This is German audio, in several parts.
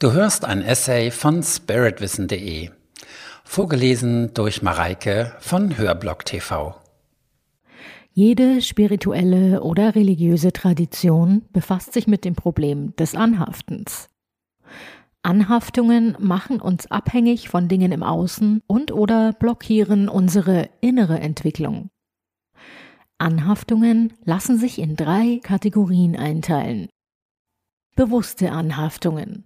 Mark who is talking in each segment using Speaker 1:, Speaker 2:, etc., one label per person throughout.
Speaker 1: Du hörst ein Essay von spiritwissen.de, vorgelesen durch Mareike von Hörblock TV.
Speaker 2: Jede spirituelle oder religiöse Tradition befasst sich mit dem Problem des Anhaftens. Anhaftungen machen uns abhängig von Dingen im Außen und oder blockieren unsere innere Entwicklung. Anhaftungen lassen sich in drei Kategorien einteilen. Bewusste Anhaftungen.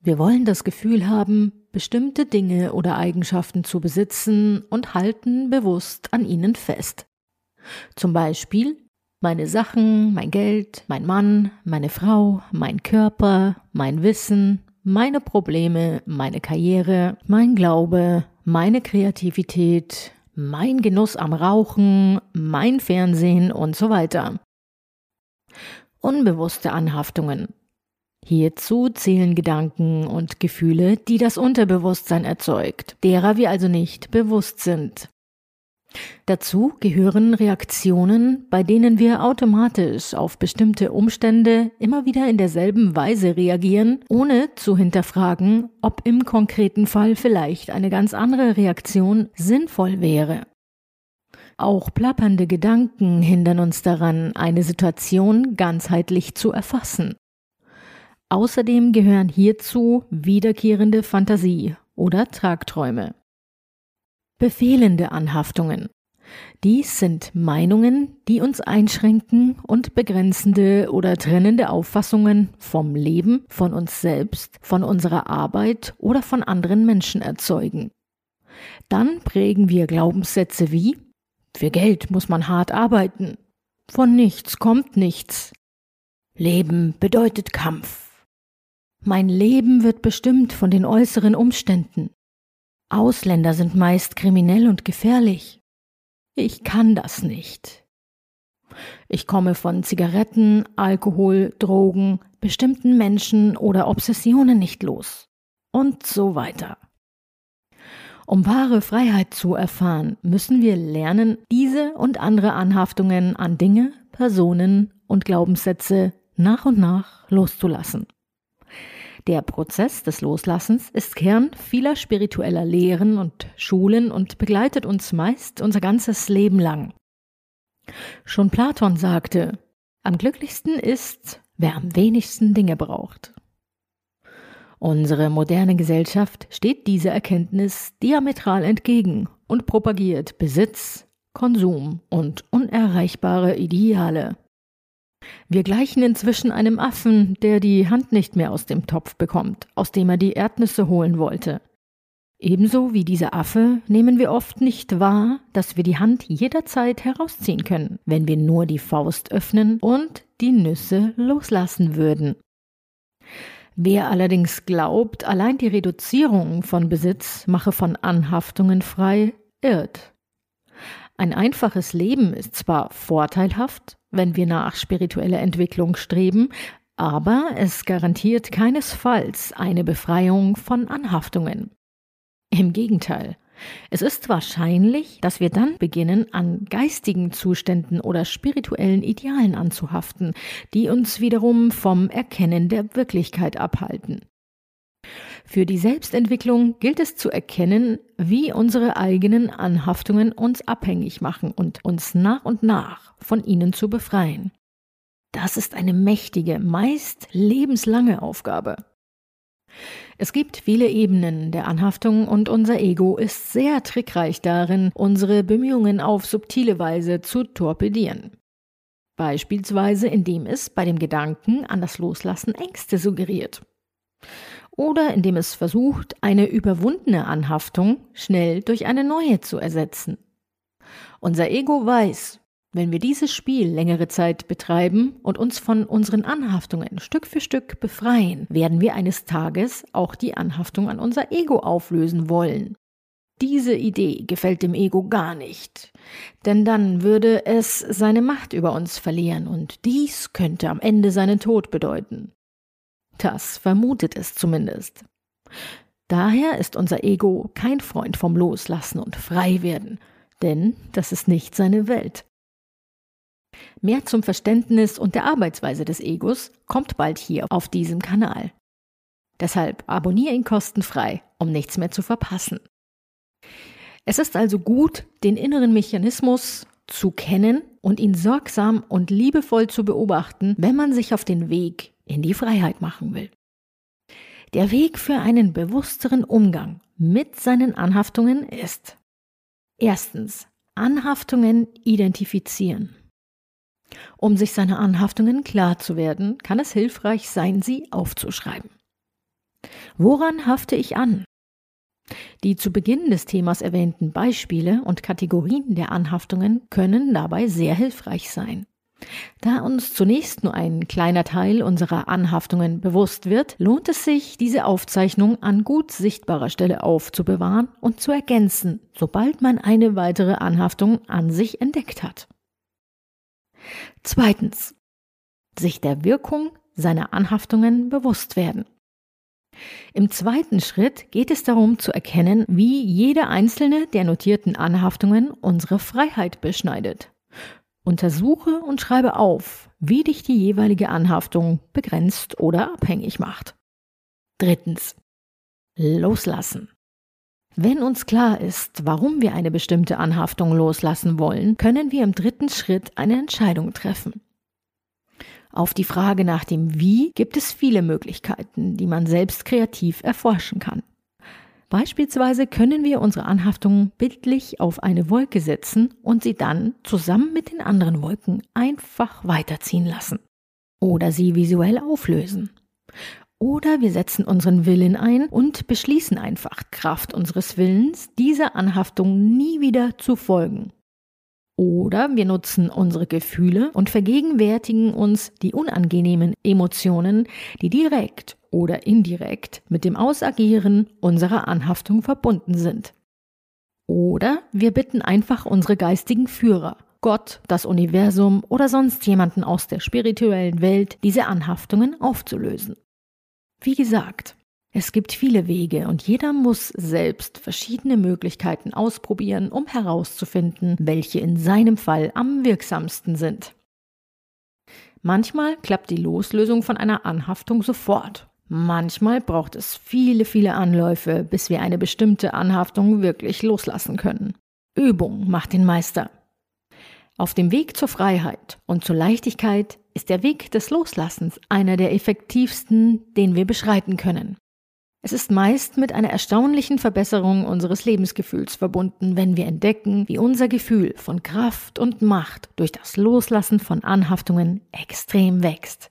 Speaker 2: Wir wollen das Gefühl haben, bestimmte Dinge oder Eigenschaften zu besitzen und halten bewusst an ihnen fest. Zum Beispiel meine Sachen, mein Geld, mein Mann, meine Frau, mein Körper, mein Wissen, meine Probleme, meine Karriere, mein Glaube, meine Kreativität, mein Genuss am Rauchen, mein Fernsehen und so weiter. Unbewusste Anhaftungen. Hierzu zählen Gedanken und Gefühle, die das Unterbewusstsein erzeugt, derer wir also nicht bewusst sind. Dazu gehören Reaktionen, bei denen wir automatisch auf bestimmte Umstände immer wieder in derselben Weise reagieren, ohne zu hinterfragen, ob im konkreten Fall vielleicht eine ganz andere Reaktion sinnvoll wäre. Auch plappernde Gedanken hindern uns daran, eine Situation ganzheitlich zu erfassen. Außerdem gehören hierzu wiederkehrende Fantasie oder Tragträume. Befehlende Anhaftungen. Dies sind Meinungen, die uns einschränken und begrenzende oder trennende Auffassungen vom Leben, von uns selbst, von unserer Arbeit oder von anderen Menschen erzeugen. Dann prägen wir Glaubenssätze wie Für Geld muss man hart arbeiten, von nichts kommt nichts, Leben bedeutet Kampf. Mein Leben wird bestimmt von den äußeren Umständen. Ausländer sind meist kriminell und gefährlich. Ich kann das nicht. Ich komme von Zigaretten, Alkohol, Drogen, bestimmten Menschen oder Obsessionen nicht los. Und so weiter. Um wahre Freiheit zu erfahren, müssen wir lernen, diese und andere Anhaftungen an Dinge, Personen und Glaubenssätze nach und nach loszulassen. Der Prozess des Loslassens ist Kern vieler spiritueller Lehren und Schulen und begleitet uns meist unser ganzes Leben lang. Schon Platon sagte, am glücklichsten ist, wer am wenigsten Dinge braucht. Unsere moderne Gesellschaft steht dieser Erkenntnis diametral entgegen und propagiert Besitz, Konsum und unerreichbare Ideale. Wir gleichen inzwischen einem Affen, der die Hand nicht mehr aus dem Topf bekommt, aus dem er die Erdnüsse holen wollte. Ebenso wie dieser Affe nehmen wir oft nicht wahr, dass wir die Hand jederzeit herausziehen können, wenn wir nur die Faust öffnen und die Nüsse loslassen würden. Wer allerdings glaubt, allein die Reduzierung von Besitz mache von Anhaftungen frei, irrt. Ein einfaches Leben ist zwar vorteilhaft, wenn wir nach spiritueller Entwicklung streben, aber es garantiert keinesfalls eine Befreiung von Anhaftungen. Im Gegenteil, es ist wahrscheinlich, dass wir dann beginnen, an geistigen Zuständen oder spirituellen Idealen anzuhaften, die uns wiederum vom Erkennen der Wirklichkeit abhalten. Für die Selbstentwicklung gilt es zu erkennen, wie unsere eigenen Anhaftungen uns abhängig machen und uns nach und nach von ihnen zu befreien. Das ist eine mächtige, meist lebenslange Aufgabe. Es gibt viele Ebenen der Anhaftung und unser Ego ist sehr trickreich darin, unsere Bemühungen auf subtile Weise zu torpedieren. Beispielsweise indem es bei dem Gedanken an das Loslassen Ängste suggeriert oder indem es versucht, eine überwundene Anhaftung schnell durch eine neue zu ersetzen. Unser Ego weiß, wenn wir dieses Spiel längere Zeit betreiben und uns von unseren Anhaftungen Stück für Stück befreien, werden wir eines Tages auch die Anhaftung an unser Ego auflösen wollen. Diese Idee gefällt dem Ego gar nicht, denn dann würde es seine Macht über uns verlieren und dies könnte am Ende seinen Tod bedeuten. Das vermutet es zumindest. Daher ist unser Ego kein Freund vom Loslassen und Freiwerden, denn das ist nicht seine Welt. Mehr zum Verständnis und der Arbeitsweise des Egos kommt bald hier auf diesem Kanal. Deshalb abonniere ihn kostenfrei, um nichts mehr zu verpassen. Es ist also gut, den inneren Mechanismus zu kennen und ihn sorgsam und liebevoll zu beobachten, wenn man sich auf den Weg in die Freiheit machen will. Der Weg für einen bewussteren Umgang mit seinen Anhaftungen ist erstens Anhaftungen identifizieren. Um sich seiner Anhaftungen klar zu werden, kann es hilfreich sein, sie aufzuschreiben. Woran hafte ich an? Die zu Beginn des Themas erwähnten Beispiele und Kategorien der Anhaftungen können dabei sehr hilfreich sein. Da uns zunächst nur ein kleiner Teil unserer Anhaftungen bewusst wird, lohnt es sich, diese Aufzeichnung an gut sichtbarer Stelle aufzubewahren und zu ergänzen, sobald man eine weitere Anhaftung an sich entdeckt hat. Zweitens. Sich der Wirkung seiner Anhaftungen bewusst werden. Im zweiten Schritt geht es darum zu erkennen, wie jede einzelne der notierten Anhaftungen unsere Freiheit beschneidet. Untersuche und schreibe auf, wie dich die jeweilige Anhaftung begrenzt oder abhängig macht. Drittens. Loslassen. Wenn uns klar ist, warum wir eine bestimmte Anhaftung loslassen wollen, können wir im dritten Schritt eine Entscheidung treffen. Auf die Frage nach dem Wie gibt es viele Möglichkeiten, die man selbst kreativ erforschen kann. Beispielsweise können wir unsere Anhaftung bildlich auf eine Wolke setzen und sie dann zusammen mit den anderen Wolken einfach weiterziehen lassen. Oder sie visuell auflösen. Oder wir setzen unseren Willen ein und beschließen einfach Kraft unseres Willens, dieser Anhaftung nie wieder zu folgen. Oder wir nutzen unsere Gefühle und vergegenwärtigen uns die unangenehmen Emotionen, die direkt oder indirekt mit dem Ausagieren unserer Anhaftung verbunden sind. Oder wir bitten einfach unsere geistigen Führer, Gott, das Universum oder sonst jemanden aus der spirituellen Welt, diese Anhaftungen aufzulösen. Wie gesagt, es gibt viele Wege und jeder muss selbst verschiedene Möglichkeiten ausprobieren, um herauszufinden, welche in seinem Fall am wirksamsten sind. Manchmal klappt die Loslösung von einer Anhaftung sofort. Manchmal braucht es viele, viele Anläufe, bis wir eine bestimmte Anhaftung wirklich loslassen können. Übung macht den Meister. Auf dem Weg zur Freiheit und zur Leichtigkeit ist der Weg des Loslassens einer der effektivsten, den wir beschreiten können. Es ist meist mit einer erstaunlichen Verbesserung unseres Lebensgefühls verbunden, wenn wir entdecken, wie unser Gefühl von Kraft und Macht durch das Loslassen von Anhaftungen extrem wächst.